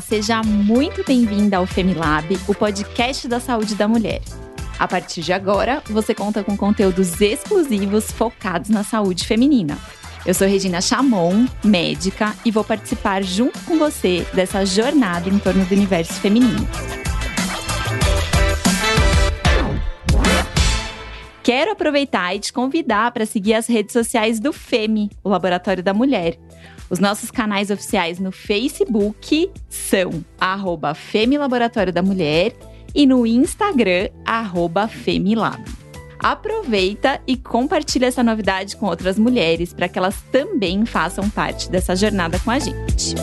Seja muito bem-vinda ao Femilab, o podcast da saúde da mulher. A partir de agora, você conta com conteúdos exclusivos focados na saúde feminina. Eu sou Regina Chamon, médica, e vou participar junto com você dessa jornada em torno do universo feminino. Quero aproveitar e te convidar para seguir as redes sociais do FEMI, o Laboratório da Mulher. Os nossos canais oficiais no Facebook são arroba Laboratório da Mulher e no Instagram, arroba Femilab. Aproveita e compartilha essa novidade com outras mulheres para que elas também façam parte dessa jornada com a gente.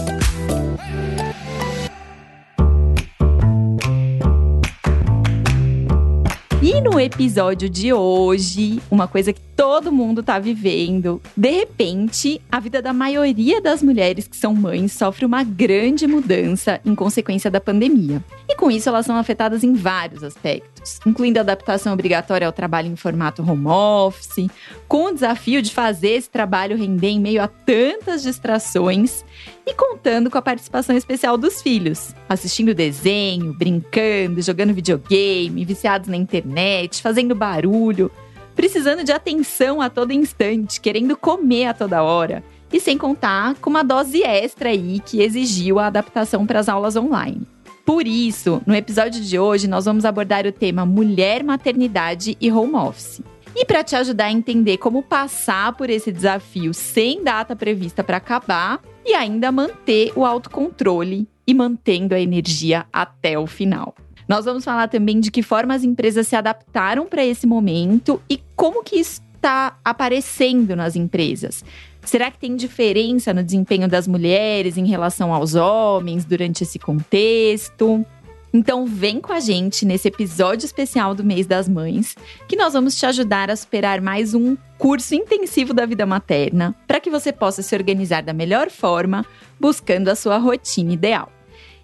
E no episódio de hoje, uma coisa que todo mundo tá vivendo, de repente, a vida da maioria das mulheres que são mães sofre uma grande mudança em consequência da pandemia. E com isso, elas são afetadas em vários aspectos, incluindo a adaptação obrigatória ao trabalho em formato home office, com o desafio de fazer esse trabalho render em meio a tantas distrações e contando com a participação especial dos filhos, assistindo desenho, brincando, jogando videogame, viciados na internet, fazendo barulho, precisando de atenção a todo instante, querendo comer a toda hora. E sem contar com uma dose extra aí que exigiu a adaptação para as aulas online. Por isso, no episódio de hoje, nós vamos abordar o tema mulher, maternidade e home office. E para te ajudar a entender como passar por esse desafio sem data prevista para acabar e ainda manter o autocontrole e mantendo a energia até o final. Nós vamos falar também de que forma as empresas se adaptaram para esse momento e como que está aparecendo nas empresas. Será que tem diferença no desempenho das mulheres em relação aos homens durante esse contexto? Então vem com a gente nesse episódio especial do Mês das Mães, que nós vamos te ajudar a superar mais um curso intensivo da vida materna, para que você possa se organizar da melhor forma, buscando a sua rotina ideal.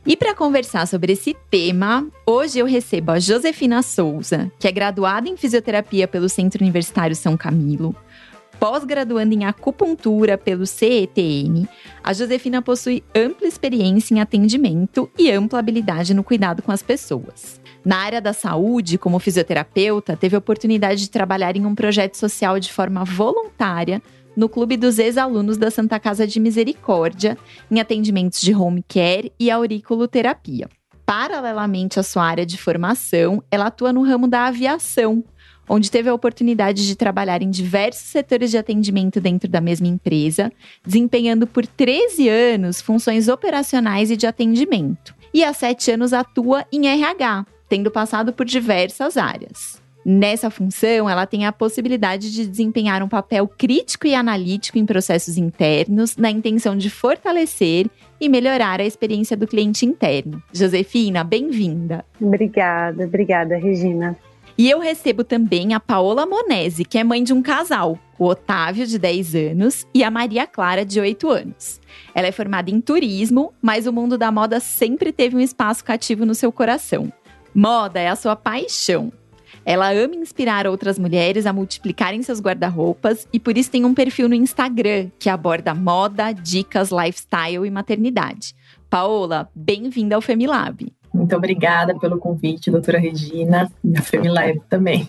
E para conversar sobre esse tema, hoje eu recebo a Josefina Souza, que é graduada em fisioterapia pelo Centro Universitário São Camilo, pós-graduando em acupuntura pelo CETN, a Josefina possui ampla experiência em atendimento e ampla habilidade no cuidado com as pessoas. Na área da saúde, como fisioterapeuta, teve a oportunidade de trabalhar em um projeto social de forma voluntária no Clube dos Ex-Alunos da Santa Casa de Misericórdia, em atendimentos de home care e auriculoterapia. Paralelamente à sua área de formação, ela atua no ramo da aviação, onde teve a oportunidade de trabalhar em diversos setores de atendimento dentro da mesma empresa, desempenhando por 13 anos funções operacionais e de atendimento. E há sete anos atua em RH, tendo passado por diversas áreas. Nessa função, ela tem a possibilidade de desempenhar um papel crítico e analítico em processos internos, na intenção de fortalecer e melhorar a experiência do cliente interno. Josefina, bem-vinda. Obrigada, obrigada, Regina. E eu recebo também a Paola Monese, que é mãe de um casal, o Otávio, de 10 anos, e a Maria Clara, de 8 anos. Ela é formada em turismo, mas o mundo da moda sempre teve um espaço cativo no seu coração. Moda é a sua paixão. Ela ama inspirar outras mulheres a multiplicarem seus guarda-roupas e por isso tem um perfil no Instagram que aborda moda, dicas, lifestyle e maternidade. Paola, bem-vinda ao Femilab. Muito obrigada pelo convite, doutora Regina, e a FemiLab também.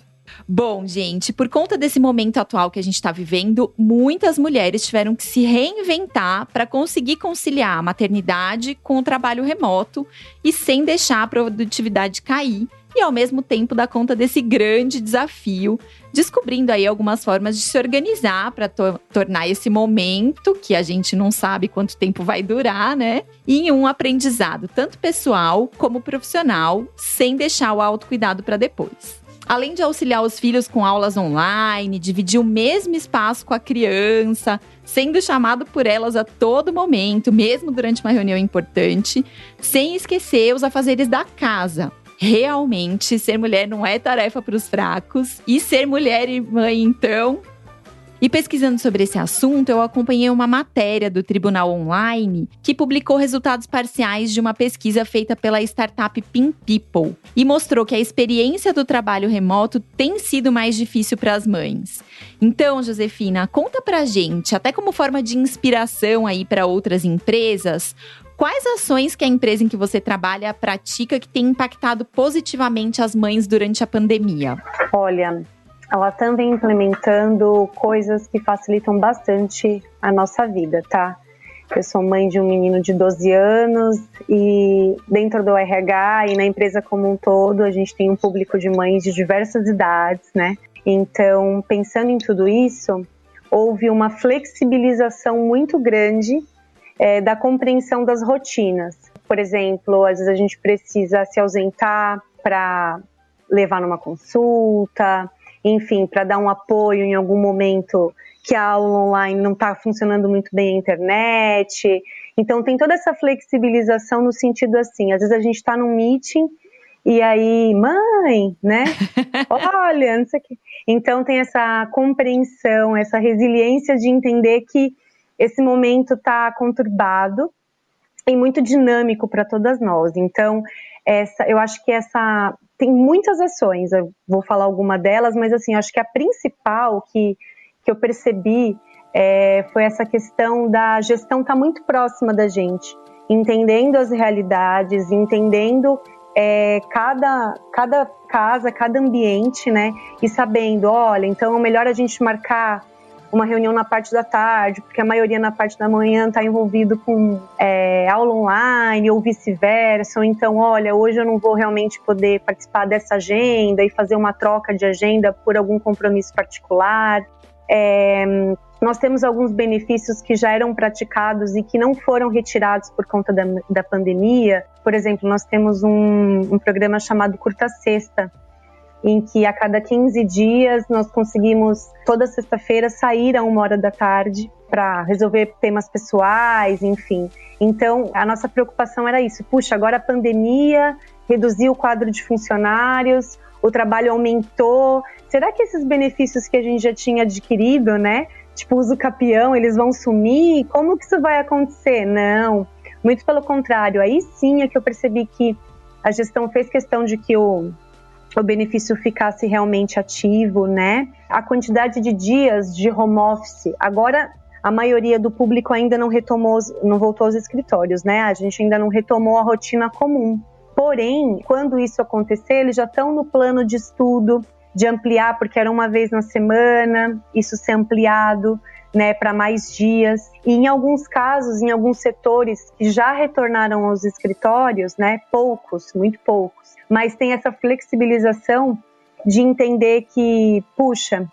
Bom, gente, por conta desse momento atual que a gente está vivendo, muitas mulheres tiveram que se reinventar para conseguir conciliar a maternidade com o trabalho remoto e sem deixar a produtividade cair e ao mesmo tempo dar conta desse grande desafio, descobrindo aí algumas formas de se organizar para to tornar esse momento, que a gente não sabe quanto tempo vai durar, né, em um aprendizado tanto pessoal como profissional, sem deixar o autocuidado para depois. Além de auxiliar os filhos com aulas online, dividir o mesmo espaço com a criança, sendo chamado por elas a todo momento, mesmo durante uma reunião importante, sem esquecer os afazeres da casa, realmente ser mulher não é tarefa para os fracos. E ser mulher e mãe, então. E pesquisando sobre esse assunto, eu acompanhei uma matéria do Tribunal Online que publicou resultados parciais de uma pesquisa feita pela startup Pin People e mostrou que a experiência do trabalho remoto tem sido mais difícil para as mães. Então, Josefina, conta pra gente, até como forma de inspiração aí para outras empresas, quais ações que a empresa em que você trabalha pratica que tem impactado positivamente as mães durante a pandemia? Olha, ela também implementando coisas que facilitam bastante a nossa vida, tá? Eu sou mãe de um menino de 12 anos e dentro do RH e na empresa como um todo, a gente tem um público de mães de diversas idades, né? Então, pensando em tudo isso, houve uma flexibilização muito grande é, da compreensão das rotinas. Por exemplo, às vezes a gente precisa se ausentar para levar numa consulta, enfim, para dar um apoio em algum momento que a aula online não está funcionando muito bem a internet. Então tem toda essa flexibilização no sentido assim, às vezes a gente está num meeting e aí, mãe, né? Olha, não sei o quê. Então tem essa compreensão, essa resiliência de entender que esse momento está conturbado e muito dinâmico para todas nós. Então, essa, eu acho que essa tem muitas ações, eu vou falar alguma delas, mas assim, acho que a principal que, que eu percebi é, foi essa questão da gestão estar tá muito próxima da gente, entendendo as realidades, entendendo é, cada, cada casa, cada ambiente, né? E sabendo, olha, então é melhor a gente marcar uma reunião na parte da tarde, porque a maioria na parte da manhã está envolvido com é, aula online ou vice-versa, ou então, olha, hoje eu não vou realmente poder participar dessa agenda e fazer uma troca de agenda por algum compromisso particular. É, nós temos alguns benefícios que já eram praticados e que não foram retirados por conta da, da pandemia. Por exemplo, nós temos um, um programa chamado Curta Sexta, em que a cada 15 dias nós conseguimos toda sexta-feira sair a uma hora da tarde para resolver temas pessoais, enfim. Então, a nossa preocupação era isso. Puxa, agora a pandemia reduziu o quadro de funcionários, o trabalho aumentou. Será que esses benefícios que a gente já tinha adquirido, né? Tipo, uso capião, eles vão sumir? Como que isso vai acontecer? Não. Muito pelo contrário. Aí sim é que eu percebi que a gestão fez questão de que o o benefício ficasse realmente ativo, né? A quantidade de dias de home office. Agora, a maioria do público ainda não retomou, não voltou aos escritórios, né? A gente ainda não retomou a rotina comum. Porém, quando isso acontecer, eles já estão no plano de estudo de ampliar, porque era uma vez na semana, isso ser ampliado, né, para mais dias. E em alguns casos, em alguns setores que já retornaram aos escritórios, né, poucos, muito poucos mas tem essa flexibilização de entender que, puxa,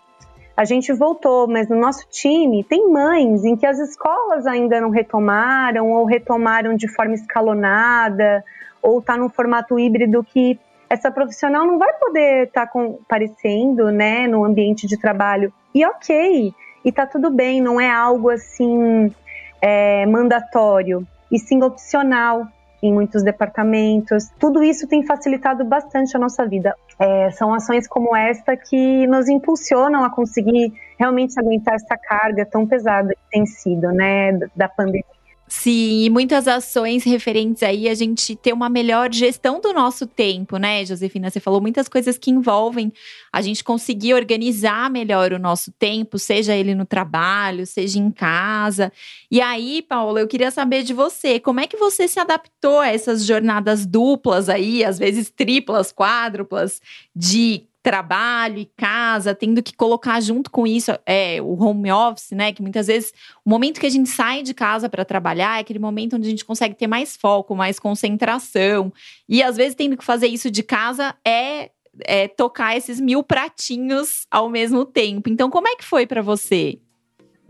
a gente voltou, mas no nosso time tem mães em que as escolas ainda não retomaram ou retomaram de forma escalonada ou está num formato híbrido que essa profissional não vai poder estar tá né, no ambiente de trabalho. E ok, e tá tudo bem, não é algo assim é, mandatório, e sim opcional em muitos departamentos. Tudo isso tem facilitado bastante a nossa vida. É, são ações como esta que nos impulsionam a conseguir realmente aguentar essa carga tão pesada que tem sido, né, da pandemia. Sim, e muitas ações referentes aí a gente ter uma melhor gestão do nosso tempo, né, Josefina? Você falou muitas coisas que envolvem a gente conseguir organizar melhor o nosso tempo, seja ele no trabalho, seja em casa. E aí, Paula, eu queria saber de você, como é que você se adaptou a essas jornadas duplas aí, às vezes triplas, quádruplas, de trabalho e casa, tendo que colocar junto com isso é, o home office, né? Que muitas vezes o momento que a gente sai de casa para trabalhar é aquele momento onde a gente consegue ter mais foco, mais concentração. E às vezes tendo que fazer isso de casa é, é tocar esses mil pratinhos ao mesmo tempo. Então, como é que foi para você?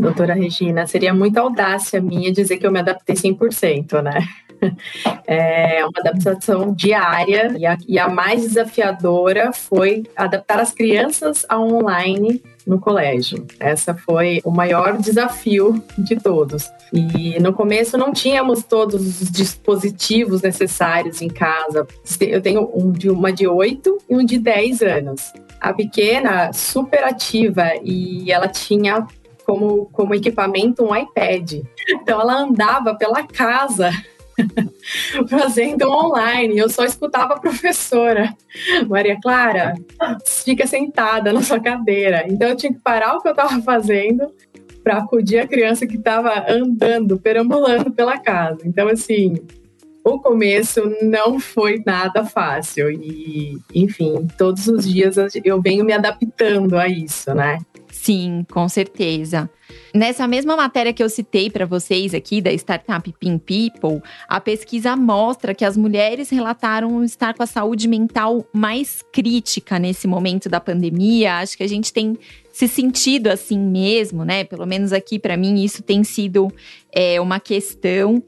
Doutora Regina, seria muita audácia minha dizer que eu me adaptei 100%, né? É uma adaptação diária e a, e a mais desafiadora foi adaptar as crianças ao online no colégio. Essa foi o maior desafio de todos. E no começo não tínhamos todos os dispositivos necessários em casa. Eu tenho um de uma de 8 e um de 10 anos. A pequena, super ativa, e ela tinha como, como equipamento um iPad. Então ela andava pela casa fazendo online. Eu só escutava a professora. Maria Clara, fica sentada na sua cadeira. Então eu tinha que parar o que eu estava fazendo para acudir a criança que estava andando, perambulando pela casa. Então, assim, o começo não foi nada fácil e, enfim, todos os dias eu venho me adaptando a isso, né? Sim, com certeza. Nessa mesma matéria que eu citei para vocês aqui da startup Pin People, a pesquisa mostra que as mulheres relataram estar com a saúde mental mais crítica nesse momento da pandemia. Acho que a gente tem se sentido assim mesmo, né? Pelo menos aqui para mim isso tem sido é, uma questão.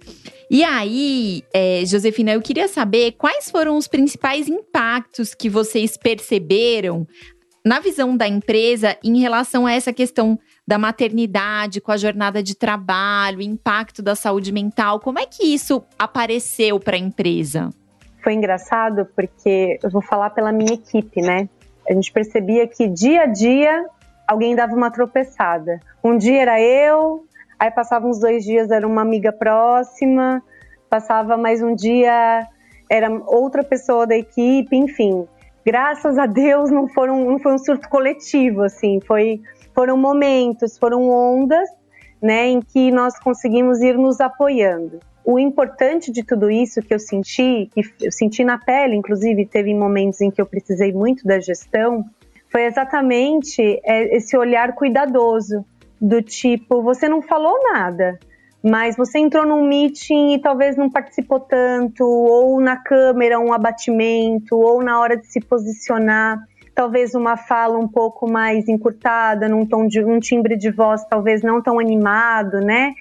E aí, é, Josefina, eu queria saber quais foram os principais impactos que vocês perceberam na visão da empresa em relação a essa questão da maternidade, com a jornada de trabalho, impacto da saúde mental, como é que isso apareceu para a empresa? Foi engraçado porque eu vou falar pela minha equipe, né? A gente percebia que dia a dia alguém dava uma tropeçada. Um dia era eu, aí passava uns dois dias era uma amiga próxima, passava mais um dia era outra pessoa da equipe, enfim graças a Deus não foram não foi um surto coletivo assim. Foi foram momentos foram ondas né em que nós conseguimos ir nos apoiando. O importante de tudo isso que eu senti que eu senti na pele inclusive teve momentos em que eu precisei muito da gestão foi exatamente é, esse olhar cuidadoso do tipo você não falou nada mas você entrou num meeting e talvez não participou tanto, ou na câmera um abatimento, ou na hora de se posicionar, talvez uma fala um pouco mais encurtada, num tom de um timbre de voz talvez não tão animado, né?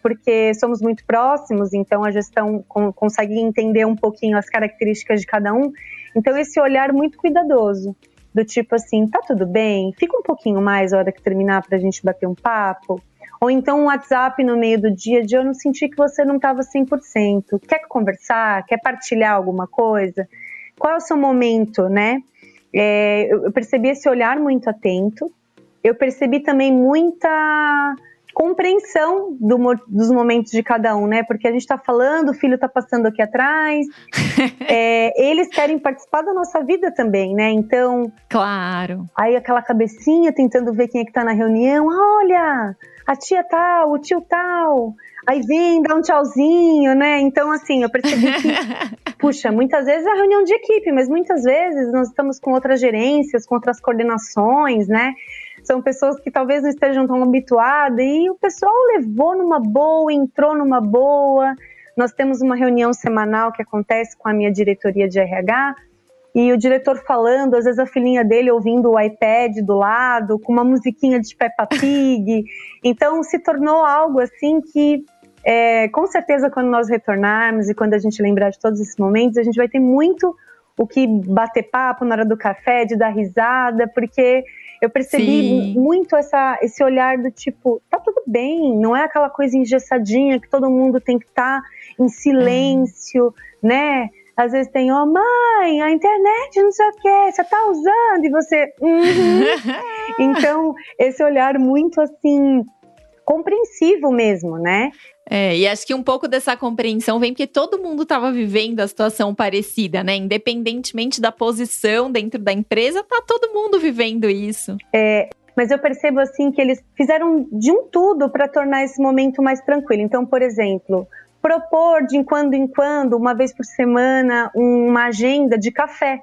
Porque somos muito próximos, então a gestão consegue entender um pouquinho as características de cada um. Então esse olhar muito cuidadoso, do tipo assim, tá tudo bem, fica um pouquinho mais a hora que terminar para a gente bater um papo ou então um WhatsApp no meio do dia de eu não senti que você não estava 100%. Quer conversar? Quer partilhar alguma coisa? Qual é o seu momento, né? É, eu percebi esse olhar muito atento. Eu percebi também muita compreensão do, dos momentos de cada um, né? Porque a gente está falando, o filho está passando aqui atrás, é, eles querem participar da nossa vida também, né? Então, claro. Aí aquela cabecinha tentando ver quem é que está na reunião, olha, a tia tal, o tio tal. Aí vem, dá um tchauzinho, né? Então, assim, eu percebi que, puxa, muitas vezes é reunião de equipe, mas muitas vezes nós estamos com outras gerências, com outras coordenações, né? São pessoas que talvez não estejam tão habituadas e o pessoal levou numa boa, entrou numa boa. Nós temos uma reunião semanal que acontece com a minha diretoria de RH e o diretor falando, às vezes a filhinha dele ouvindo o iPad do lado, com uma musiquinha de Peppa Pig. Então se tornou algo assim que, é, com certeza, quando nós retornarmos e quando a gente lembrar de todos esses momentos, a gente vai ter muito o que bater papo na hora do café, de dar risada, porque eu percebi Sim. muito essa, esse olhar do tipo, tá tudo bem, não é aquela coisa engessadinha que todo mundo tem que estar tá em silêncio, é. né? Às vezes tem, ó, oh, mãe, a internet não sei o que, você tá usando, e você. Uhum. então, esse olhar muito assim, compreensivo mesmo, né? É, e acho que um pouco dessa compreensão vem porque todo mundo estava vivendo a situação parecida, né? Independentemente da posição dentro da empresa, tá todo mundo vivendo isso. É, mas eu percebo assim que eles fizeram de um tudo para tornar esse momento mais tranquilo. Então, por exemplo, propor de quando em quando, uma vez por semana, uma agenda de café,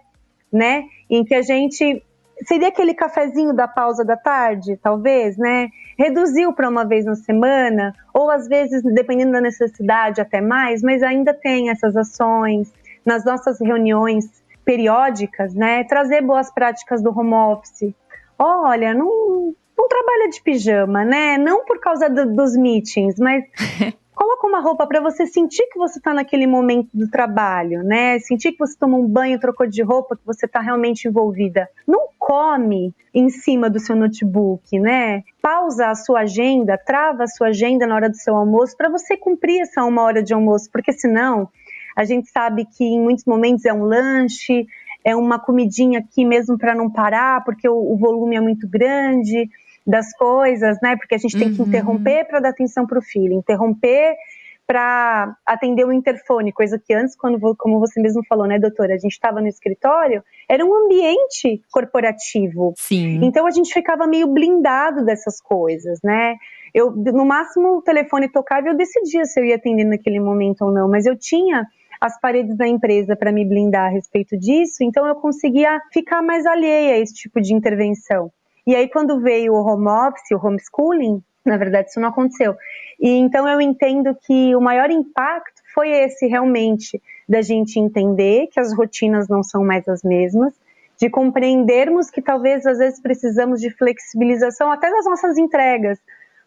né? Em que a gente seria aquele cafezinho da pausa da tarde, talvez, né? Reduziu para uma vez na semana, ou às vezes, dependendo da necessidade, até mais, mas ainda tem essas ações nas nossas reuniões periódicas, né? Trazer boas práticas do home office. Olha, não, não trabalha de pijama, né? Não por causa do, dos meetings, mas coloca uma roupa para você sentir que você está naquele momento do trabalho, né? Sentir que você tomou um banho, trocou de roupa, que você está realmente envolvida. Não come em cima do seu notebook, né? Pausa a sua agenda, trava a sua agenda na hora do seu almoço para você cumprir essa uma hora de almoço, porque senão a gente sabe que em muitos momentos é um lanche, é uma comidinha aqui mesmo para não parar, porque o, o volume é muito grande das coisas, né? Porque a gente tem que uhum. interromper para dar atenção para o filho, interromper para atender o interfone, coisa que antes, quando como você mesmo falou, né, doutora, a gente estava no escritório era um ambiente corporativo. Sim. Então a gente ficava meio blindado dessas coisas, né? Eu, no máximo, o telefone tocava e eu decidia se eu ia atender naquele momento ou não, mas eu tinha as paredes da empresa para me blindar a respeito disso, então eu conseguia ficar mais alheia a esse tipo de intervenção. E aí, quando veio o home office, o homeschooling, na verdade, isso não aconteceu. E então eu entendo que o maior impacto foi esse realmente da gente entender que as rotinas não são mais as mesmas, de compreendermos que talvez às vezes precisamos de flexibilização até das nossas entregas.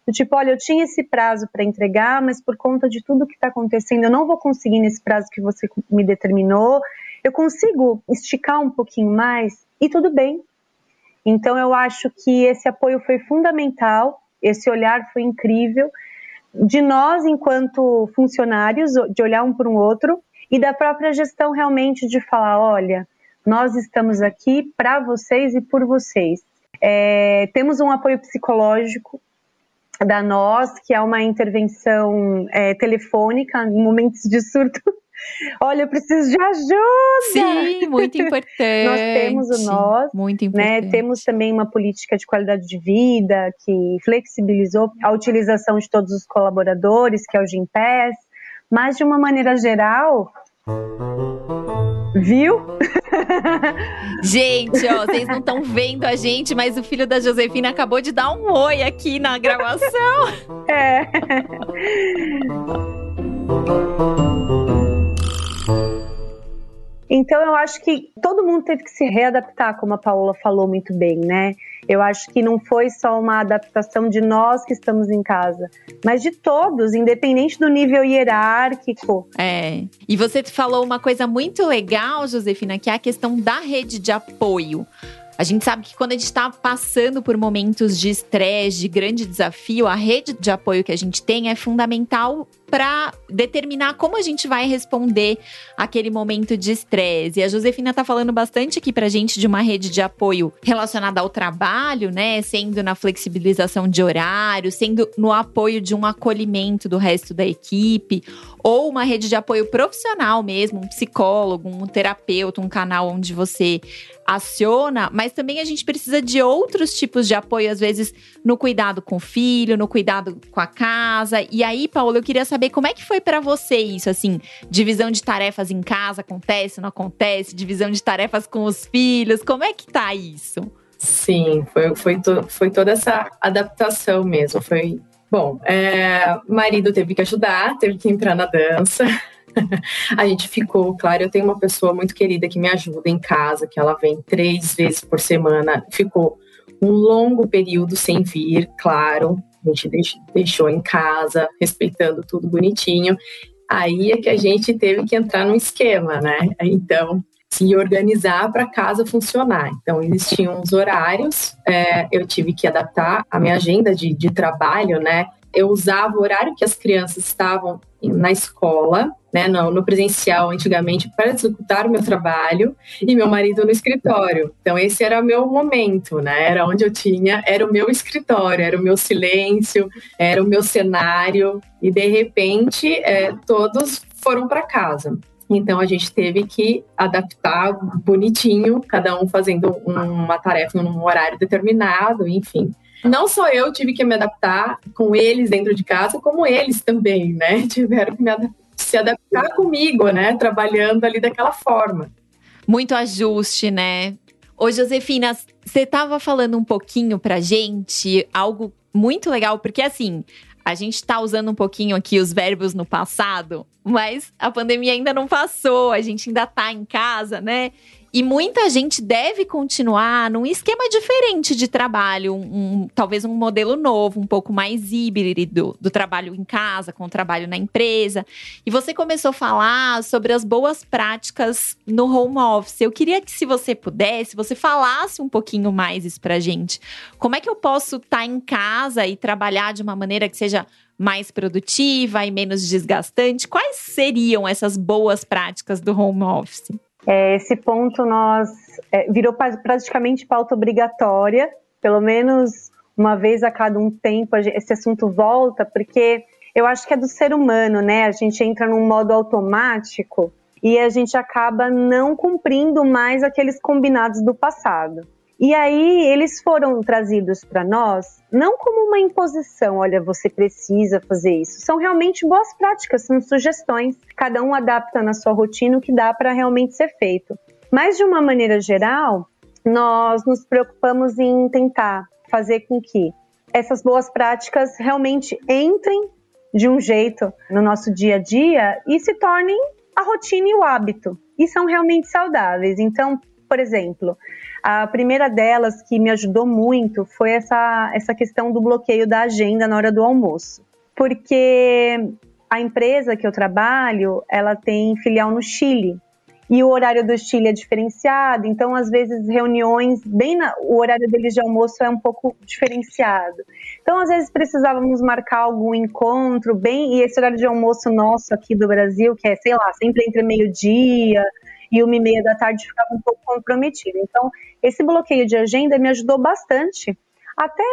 Do tipo, olha, eu tinha esse prazo para entregar, mas por conta de tudo que está acontecendo, eu não vou conseguir nesse prazo que você me determinou. Eu consigo esticar um pouquinho mais e tudo bem. Então eu acho que esse apoio foi fundamental, esse olhar foi incrível de nós enquanto funcionários, de olhar um para o outro e da própria gestão realmente de falar, olha, nós estamos aqui para vocês e por vocês. É, temos um apoio psicológico da nós, que é uma intervenção é, telefônica em momentos de surto. Olha, eu preciso de ajuda. Sim, muito importante. nós temos o nós, muito né? importante. Né? Temos também uma política de qualidade de vida que flexibilizou a utilização de todos os colaboradores, que é o Gimpass, mas de uma maneira geral, Viu? Gente, ó, vocês não estão vendo a gente, mas o filho da Josefina acabou de dar um oi aqui na gravação. É. Então eu acho que todo mundo teve que se readaptar, como a Paola falou muito bem, né? Eu acho que não foi só uma adaptação de nós que estamos em casa, mas de todos, independente do nível hierárquico. É. E você falou uma coisa muito legal, Josefina, que é a questão da rede de apoio. A gente sabe que quando a gente está passando por momentos de estresse, de grande desafio, a rede de apoio que a gente tem é fundamental para determinar como a gente vai responder aquele momento de estresse. E a Josefina está falando bastante aqui a gente de uma rede de apoio relacionada ao trabalho, né? Sendo na flexibilização de horário, sendo no apoio de um acolhimento do resto da equipe, ou uma rede de apoio profissional mesmo, um psicólogo, um terapeuta, um canal onde você aciona, mas também a gente precisa de outros tipos de apoio, às vezes no cuidado com o filho, no cuidado com a casa. E aí, Paulo, eu queria saber como é que foi para você isso, assim, divisão de tarefas em casa acontece, não acontece, divisão de tarefas com os filhos, como é que tá isso? Sim, foi, foi, to, foi toda essa adaptação mesmo. Foi bom. É, marido teve que ajudar, teve que entrar na dança. a gente ficou, claro, eu tenho uma pessoa muito querida que me ajuda em casa, que ela vem três vezes por semana. Ficou um longo período sem vir, claro. A gente deixou em casa, respeitando tudo bonitinho. Aí é que a gente teve que entrar num esquema, né? Então, se organizar para casa funcionar. Então, existiam os horários, é, eu tive que adaptar a minha agenda de, de trabalho, né? Eu usava o horário que as crianças estavam na escola, né, no, no, presencial antigamente, para executar o meu trabalho e meu marido no escritório. Então esse era o meu momento, né? Era onde eu tinha, era o meu escritório, era o meu silêncio, era o meu cenário e de repente é, todos foram para casa. Então a gente teve que adaptar bonitinho, cada um fazendo uma tarefa num horário determinado, enfim. Não só eu tive que me adaptar com eles dentro de casa, como eles também, né? Tiveram que ad se adaptar comigo, né? Trabalhando ali daquela forma. Muito ajuste, né? Ô, Josefina, você estava falando um pouquinho pra gente algo muito legal, porque assim, a gente está usando um pouquinho aqui os verbos no passado, mas a pandemia ainda não passou, a gente ainda está em casa, né? E muita gente deve continuar num esquema diferente de trabalho, um, um, talvez um modelo novo, um pouco mais híbrido do trabalho em casa com o trabalho na empresa. E você começou a falar sobre as boas práticas no home office. Eu queria que, se você pudesse, você falasse um pouquinho mais isso pra gente. Como é que eu posso estar tá em casa e trabalhar de uma maneira que seja mais produtiva e menos desgastante? Quais seriam essas boas práticas do home office? É, esse ponto nós é, virou praticamente pauta obrigatória, pelo menos uma vez a cada um tempo esse assunto volta, porque eu acho que é do ser humano, né? A gente entra num modo automático e a gente acaba não cumprindo mais aqueles combinados do passado. E aí eles foram trazidos para nós não como uma imposição, olha, você precisa fazer isso. São realmente boas práticas, são sugestões. Cada um adapta na sua rotina o que dá para realmente ser feito. Mas de uma maneira geral, nós nos preocupamos em tentar fazer com que essas boas práticas realmente entrem de um jeito no nosso dia a dia e se tornem a rotina e o hábito. E são realmente saudáveis. Então, por exemplo, a primeira delas que me ajudou muito foi essa, essa questão do bloqueio da agenda na hora do almoço. Porque a empresa que eu trabalho, ela tem filial no Chile. E o horário do Chile é diferenciado, então às vezes reuniões, bem na, o horário deles de almoço é um pouco diferenciado. Então às vezes precisávamos marcar algum encontro bem, e esse horário de almoço nosso aqui do Brasil, que é, sei lá, sempre entre meio-dia e uma e meia da tarde ficava um pouco comprometido. Então, esse bloqueio de agenda me ajudou bastante, até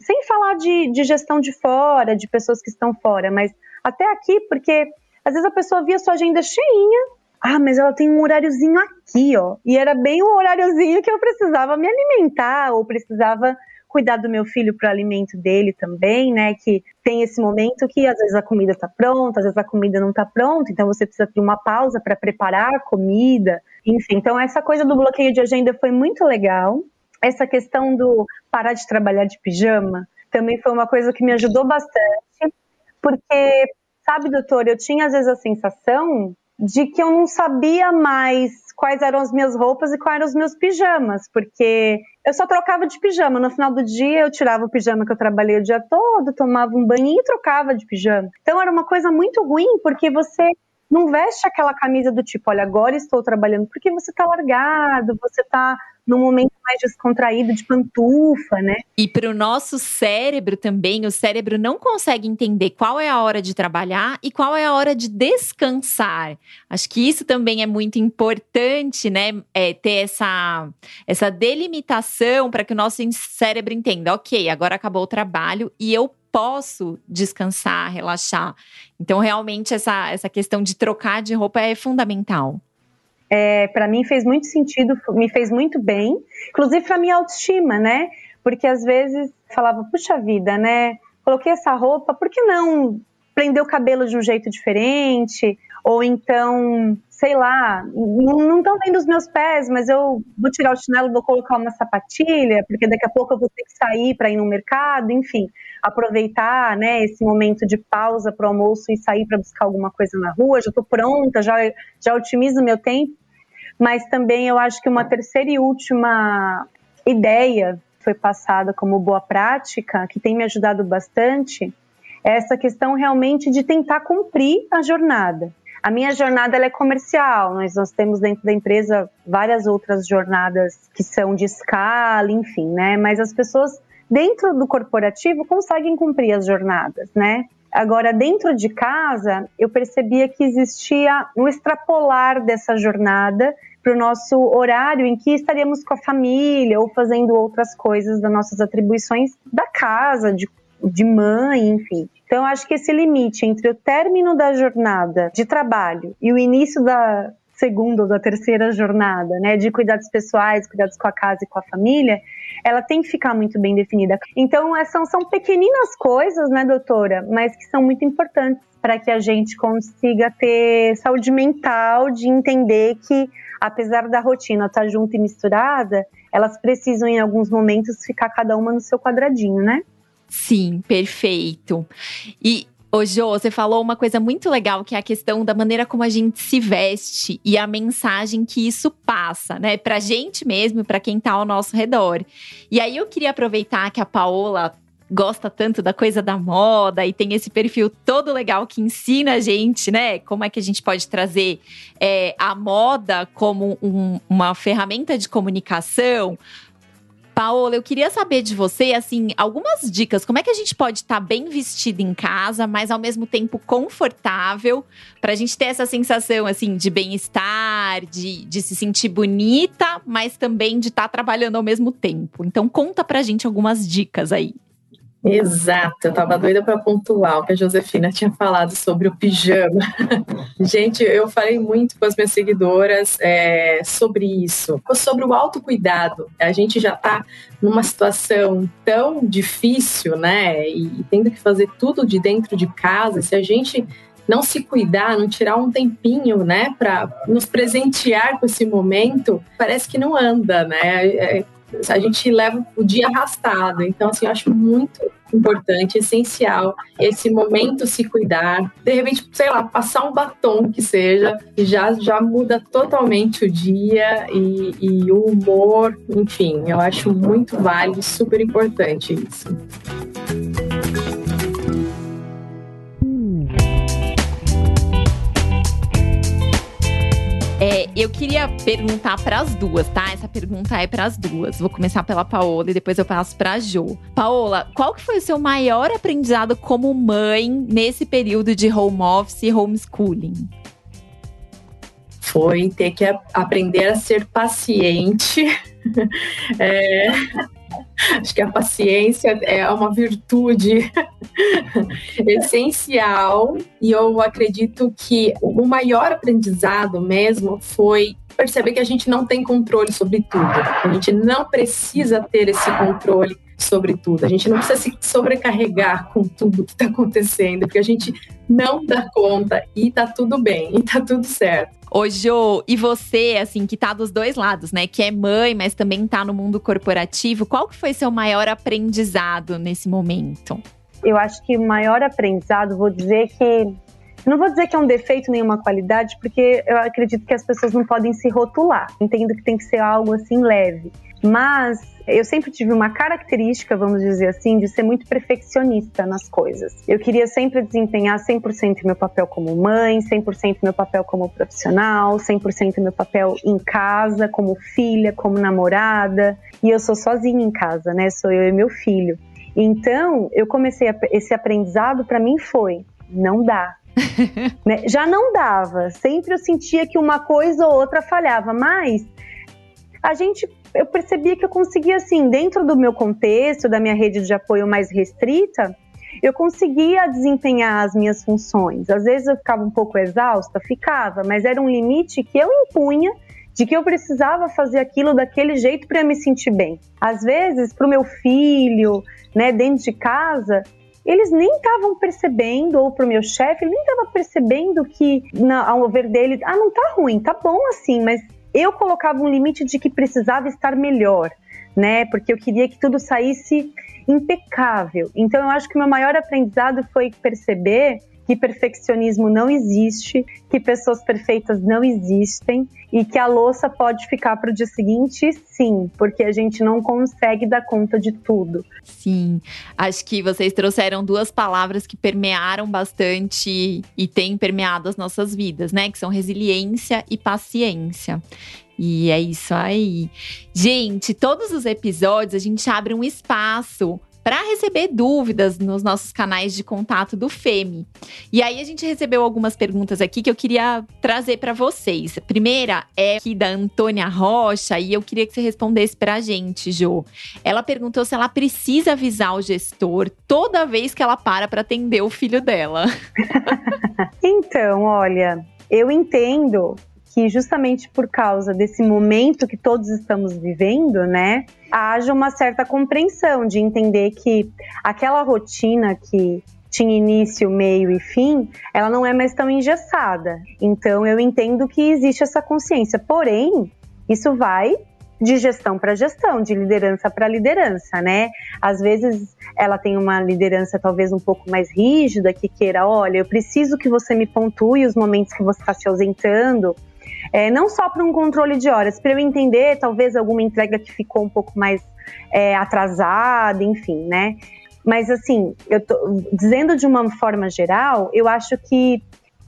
sem falar de, de gestão de fora, de pessoas que estão fora, mas até aqui, porque às vezes a pessoa via sua agenda cheinha, ah, mas ela tem um horáriozinho aqui, ó. E era bem o horáriozinho que eu precisava me alimentar, ou precisava cuidar do meu filho para o alimento dele também, né? Que tem esse momento que às vezes a comida está pronta, às vezes a comida não está pronta, então você precisa ter uma pausa para preparar a comida. Enfim, então essa coisa do bloqueio de agenda foi muito legal. Essa questão do parar de trabalhar de pijama também foi uma coisa que me ajudou bastante, porque, sabe, doutor, eu tinha às vezes a sensação de que eu não sabia mais quais eram as minhas roupas e quais eram os meus pijamas, porque eu só trocava de pijama. No final do dia, eu tirava o pijama que eu trabalhei o dia todo, tomava um banho e trocava de pijama. Então era uma coisa muito ruim, porque você não veste aquela camisa do tipo, olha, agora estou trabalhando, porque você está largado, você está num momento mais descontraído de pantufa, né? E para o nosso cérebro também, o cérebro não consegue entender qual é a hora de trabalhar e qual é a hora de descansar. Acho que isso também é muito importante, né? É ter essa, essa delimitação para que o nosso cérebro entenda, ok, agora acabou o trabalho e eu posso descansar, relaxar. Então, realmente, essa, essa questão de trocar de roupa é fundamental é, para mim fez muito sentido, me fez muito bem, inclusive para minha autoestima, né? Porque às vezes falava, puxa vida, né? Coloquei essa roupa, por que não prender o cabelo de um jeito diferente? Ou então, sei lá, não estão vendo os meus pés, mas eu vou tirar o chinelo, vou colocar uma sapatilha, porque daqui a pouco eu vou ter que sair para ir no mercado, enfim, aproveitar, né, esse momento de pausa para o almoço e sair para buscar alguma coisa na rua, já estou pronta, já já otimizo meu tempo. Mas também eu acho que uma terceira e última ideia foi passada como boa prática, que tem me ajudado bastante, é essa questão realmente de tentar cumprir a jornada. A minha jornada é comercial, nós, nós temos dentro da empresa várias outras jornadas que são de escala, enfim, né? Mas as pessoas dentro do corporativo conseguem cumprir as jornadas, né? Agora, dentro de casa, eu percebia que existia um extrapolar dessa jornada para o nosso horário em que estaríamos com a família ou fazendo outras coisas das nossas atribuições da casa, de, de mãe, enfim. Então, acho que esse limite entre o término da jornada de trabalho e o início da segunda ou da terceira jornada, né, de cuidados pessoais, cuidados com a casa e com a família, ela tem que ficar muito bem definida. Então, são, são pequeninas coisas, né, doutora, mas que são muito importantes para que a gente consiga ter saúde mental de entender que apesar da rotina estar tá junto e misturada, elas precisam em alguns momentos ficar cada uma no seu quadradinho, né? Sim, perfeito. E Ô, Jo, você falou uma coisa muito legal, que é a questão da maneira como a gente se veste e a mensagem que isso passa, né? Pra gente mesmo, para quem tá ao nosso redor. E aí eu queria aproveitar que a Paola gosta tanto da coisa da moda e tem esse perfil todo legal que ensina a gente, né? Como é que a gente pode trazer é, a moda como um, uma ferramenta de comunicação. Paola, eu queria saber de você, assim, algumas dicas. Como é que a gente pode estar tá bem vestido em casa, mas ao mesmo tempo confortável, para a gente ter essa sensação, assim, de bem-estar, de, de se sentir bonita, mas também de estar tá trabalhando ao mesmo tempo. Então, conta pra gente algumas dicas aí. Exato, eu tava doida para pontuar o que a Josefina tinha falado sobre o pijama. Gente, eu falei muito com as minhas seguidoras é, sobre isso, sobre o autocuidado. A gente já tá numa situação tão difícil, né? E tendo que fazer tudo de dentro de casa. Se a gente não se cuidar, não tirar um tempinho, né, para nos presentear com esse momento, parece que não anda, né? É, a gente leva o dia arrastado. Então, assim, eu acho muito importante, essencial, esse momento se cuidar. De repente, sei lá, passar um batom que seja, já, já muda totalmente o dia e, e o humor. Enfim, eu acho muito válido, super importante isso. É, eu queria perguntar para as duas, tá? Essa pergunta é para as duas. Vou começar pela Paola e depois eu passo para a Jo. Paola, qual que foi o seu maior aprendizado como mãe nesse período de home office e homeschooling? Foi ter que aprender a ser paciente. é, Acho que a paciência é uma virtude essencial e eu acredito que o maior aprendizado mesmo foi perceber que a gente não tem controle sobre tudo. A gente não precisa ter esse controle sobre tudo. A gente não precisa se sobrecarregar com tudo que está acontecendo, porque a gente não dá conta e tá tudo bem, e tá tudo certo. Ô, Jo, e você, assim, que tá dos dois lados, né? Que é mãe, mas também tá no mundo corporativo, qual que foi seu maior aprendizado nesse momento? Eu acho que o maior aprendizado, vou dizer que não vou dizer que é um defeito nem uma qualidade, porque eu acredito que as pessoas não podem se rotular. Entendo que tem que ser algo assim leve. Mas eu sempre tive uma característica, vamos dizer assim, de ser muito perfeccionista nas coisas. Eu queria sempre desempenhar 100% meu papel como mãe, 100% meu papel como profissional, 100% meu papel em casa, como filha, como namorada. E eu sou sozinha em casa, né? Sou eu e meu filho. Então, eu comecei a, esse aprendizado para mim foi: não dá. né? Já não dava. Sempre eu sentia que uma coisa ou outra falhava, mas a gente eu percebia que eu conseguia, assim, dentro do meu contexto, da minha rede de apoio mais restrita, eu conseguia desempenhar as minhas funções. Às vezes eu ficava um pouco exausta, ficava, mas era um limite que eu impunha de que eu precisava fazer aquilo daquele jeito para me sentir bem. Às vezes, para o meu filho, né, dentro de casa, eles nem estavam percebendo, ou para o meu chefe, ele nem estava percebendo que, na, ao ver dele, ah, não tá ruim, tá bom assim, mas eu colocava um limite de que precisava estar melhor, né? Porque eu queria que tudo saísse impecável. Então eu acho que o meu maior aprendizado foi perceber que perfeccionismo não existe, que pessoas perfeitas não existem e que a louça pode ficar para o dia seguinte, sim, porque a gente não consegue dar conta de tudo. Sim, acho que vocês trouxeram duas palavras que permearam bastante e têm permeado as nossas vidas, né? Que são resiliência e paciência. E é isso aí. Gente, todos os episódios a gente abre um espaço para receber dúvidas nos nossos canais de contato do FEME. E aí a gente recebeu algumas perguntas aqui que eu queria trazer para vocês. A primeira é aqui da Antônia Rocha e eu queria que você respondesse para a gente, Jo. Ela perguntou se ela precisa avisar o gestor toda vez que ela para para atender o filho dela. então, olha, eu entendo que justamente por causa desse momento que todos estamos vivendo, né, haja uma certa compreensão de entender que aquela rotina que tinha início, meio e fim, ela não é mais tão engessada. Então eu entendo que existe essa consciência. Porém, isso vai de gestão para gestão, de liderança para liderança, né? Às vezes ela tem uma liderança talvez um pouco mais rígida que queira, olha, eu preciso que você me pontue os momentos que você está se ausentando, é, não só para um controle de horas, para eu entender talvez alguma entrega que ficou um pouco mais é, atrasada, enfim, né? Mas assim, eu tô dizendo de uma forma geral, eu acho que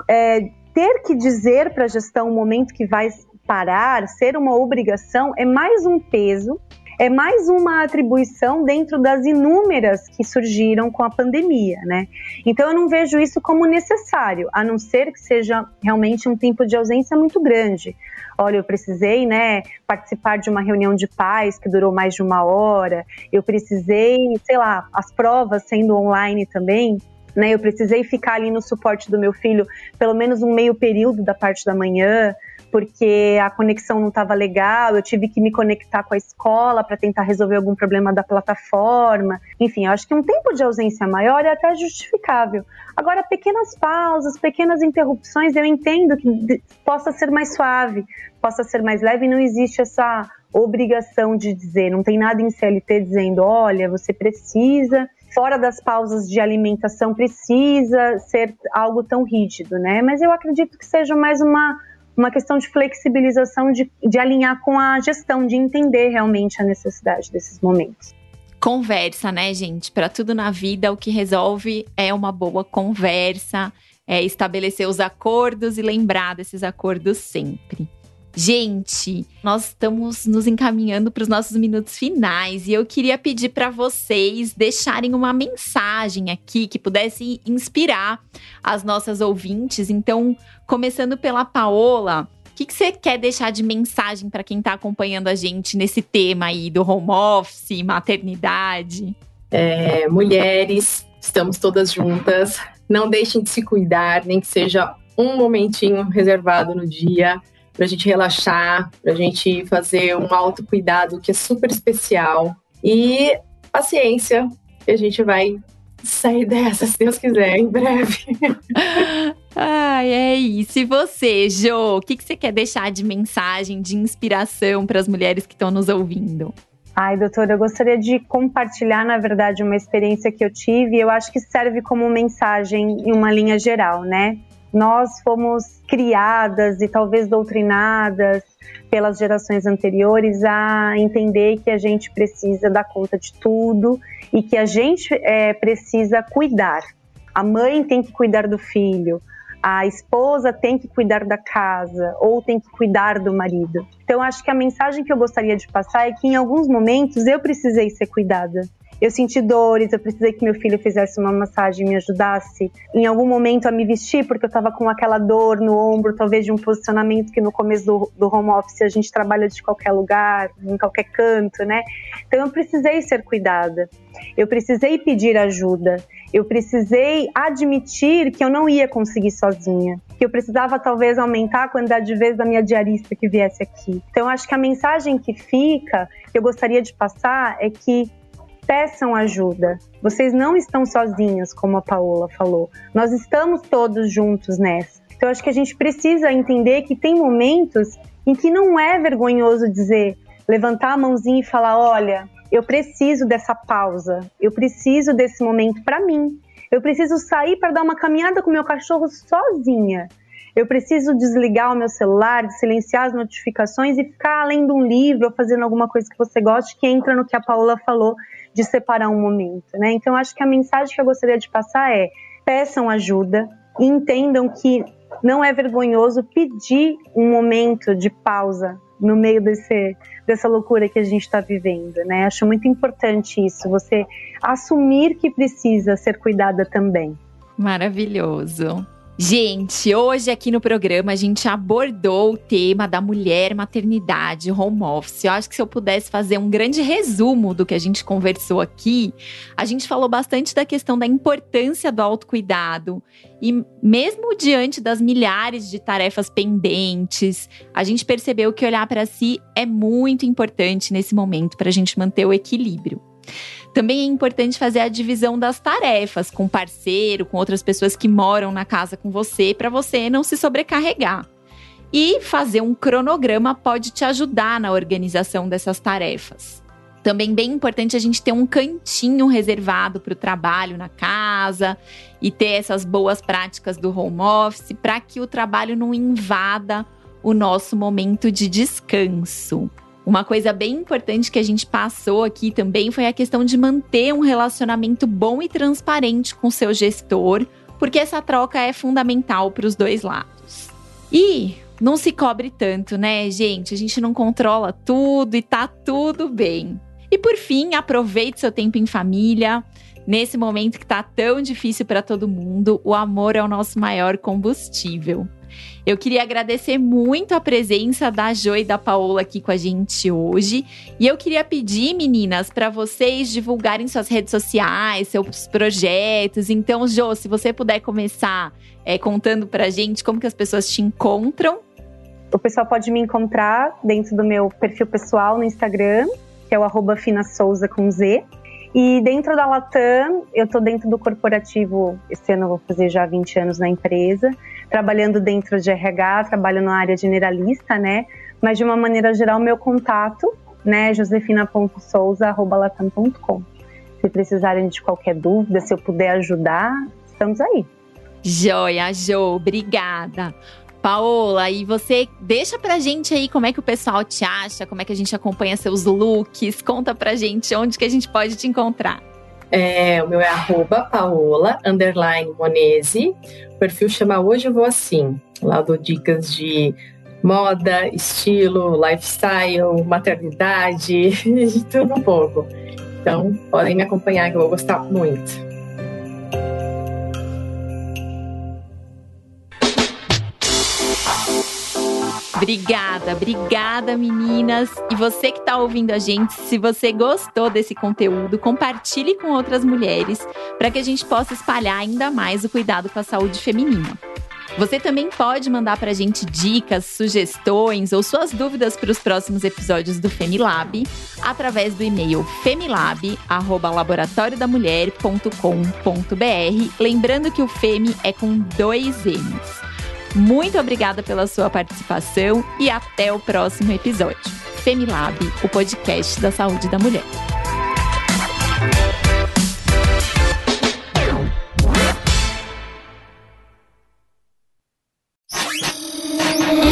é, ter que dizer para a gestão o momento que vai parar, ser uma obrigação, é mais um peso é mais uma atribuição dentro das inúmeras que surgiram com a pandemia, né? Então eu não vejo isso como necessário, a não ser que seja realmente um tempo de ausência muito grande. Olha, eu precisei, né, participar de uma reunião de pais que durou mais de uma hora. Eu precisei, sei lá, as provas sendo online também. Né, eu precisei ficar ali no suporte do meu filho pelo menos um meio período da parte da manhã porque a conexão não estava legal, eu tive que me conectar com a escola para tentar resolver algum problema da plataforma. Enfim, eu acho que um tempo de ausência maior é até justificável. Agora, pequenas pausas, pequenas interrupções, eu entendo que possa ser mais suave, possa ser mais leve, não existe essa obrigação de dizer, não tem nada em CLT dizendo, olha, você precisa fora das pausas de alimentação precisa ser algo tão rígido, né? Mas eu acredito que seja mais uma uma questão de flexibilização, de, de alinhar com a gestão, de entender realmente a necessidade desses momentos. Conversa, né, gente? Para tudo na vida, o que resolve é uma boa conversa, é estabelecer os acordos e lembrar desses acordos sempre. Gente, nós estamos nos encaminhando para os nossos minutos finais e eu queria pedir para vocês deixarem uma mensagem aqui que pudesse inspirar as nossas ouvintes. Então, começando pela Paola, o que, que você quer deixar de mensagem para quem está acompanhando a gente nesse tema aí do home office, maternidade? É, mulheres, estamos todas juntas. Não deixem de se cuidar, nem que seja um momentinho reservado no dia para a gente relaxar, para a gente fazer um autocuidado que é super especial. E paciência, que a gente vai sair dessa, se Deus quiser, em breve. Ai, é isso. E você, Jo, o que, que você quer deixar de mensagem, de inspiração para as mulheres que estão nos ouvindo? Ai, doutora, eu gostaria de compartilhar, na verdade, uma experiência que eu tive e eu acho que serve como mensagem em uma linha geral, né? Nós fomos criadas e talvez doutrinadas pelas gerações anteriores a entender que a gente precisa dar conta de tudo e que a gente é, precisa cuidar. A mãe tem que cuidar do filho, a esposa tem que cuidar da casa ou tem que cuidar do marido. Então, acho que a mensagem que eu gostaria de passar é que em alguns momentos eu precisei ser cuidada eu senti dores, eu precisei que meu filho fizesse uma massagem me ajudasse em algum momento a me vestir, porque eu estava com aquela dor no ombro, talvez de um posicionamento que no começo do, do home office a gente trabalha de qualquer lugar, em qualquer canto, né? Então eu precisei ser cuidada, eu precisei pedir ajuda, eu precisei admitir que eu não ia conseguir sozinha, que eu precisava talvez aumentar a quantidade de vezes da minha diarista que viesse aqui. Então acho que a mensagem que fica, que eu gostaria de passar é que peçam ajuda. Vocês não estão sozinhas, como a Paola falou. Nós estamos todos juntos nessa. Então, acho que a gente precisa entender que tem momentos em que não é vergonhoso dizer, levantar a mãozinha e falar: olha, eu preciso dessa pausa, eu preciso desse momento para mim. Eu preciso sair para dar uma caminhada com meu cachorro sozinha. Eu preciso desligar o meu celular, silenciar as notificações e ficar lendo um livro ou fazendo alguma coisa que você goste, que entra no que a Paola falou de separar um momento, né? Então acho que a mensagem que eu gostaria de passar é: peçam ajuda entendam que não é vergonhoso pedir um momento de pausa no meio desse, dessa loucura que a gente está vivendo, né? Acho muito importante isso, você assumir que precisa ser cuidada também. Maravilhoso. Gente, hoje aqui no programa a gente abordou o tema da mulher, maternidade, home office. Eu acho que se eu pudesse fazer um grande resumo do que a gente conversou aqui, a gente falou bastante da questão da importância do autocuidado. E mesmo diante das milhares de tarefas pendentes, a gente percebeu que olhar para si é muito importante nesse momento para a gente manter o equilíbrio. Também é importante fazer a divisão das tarefas com parceiro, com outras pessoas que moram na casa com você, para você não se sobrecarregar. E fazer um cronograma pode te ajudar na organização dessas tarefas. Também bem importante a gente ter um cantinho reservado para o trabalho na casa e ter essas boas práticas do home office para que o trabalho não invada o nosso momento de descanso. Uma coisa bem importante que a gente passou aqui também foi a questão de manter um relacionamento bom e transparente com seu gestor, porque essa troca é fundamental para os dois lados. E não se cobre tanto, né, gente? A gente não controla tudo e tá tudo bem. E por fim, aproveite seu tempo em família. Nesse momento que tá tão difícil para todo mundo, o amor é o nosso maior combustível. Eu queria agradecer muito a presença da Jo e da Paola aqui com a gente hoje. E eu queria pedir, meninas, para vocês divulgarem suas redes sociais, seus projetos. Então, Jo, se você puder começar é, contando pra gente como que as pessoas te encontram. O pessoal pode me encontrar dentro do meu perfil pessoal no Instagram, que é o arroba com Z. E dentro da Latam, eu estou dentro do corporativo, esse ano eu vou fazer já 20 anos na empresa, trabalhando dentro de RH, trabalho na área generalista, né? Mas de uma maneira geral, meu contato, né, josefina.souza.latam.com. Se precisarem de qualquer dúvida, se eu puder ajudar, estamos aí. Joia, Jo, obrigada. Paola, e você deixa pra gente aí como é que o pessoal te acha, como é que a gente acompanha seus looks, conta pra gente onde que a gente pode te encontrar. É, o meu é arroba paola, underline monese, o perfil chama Hoje Eu Vou Assim, lá dou dicas de moda, estilo, lifestyle, maternidade, de tudo um pouco. Então, podem me acompanhar que eu vou gostar muito. Obrigada, obrigada meninas. E você que está ouvindo a gente, se você gostou desse conteúdo, compartilhe com outras mulheres para que a gente possa espalhar ainda mais o cuidado com a saúde feminina. Você também pode mandar para a gente dicas, sugestões ou suas dúvidas para os próximos episódios do Femilab através do e-mail femilab@laboratoriodamulher.com.br, lembrando que o Femi é com dois M's. Muito obrigada pela sua participação e até o próximo episódio. Femilab, o podcast da saúde da mulher.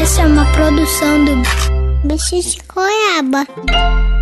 Essa é uma produção do Bicho de Goiaba.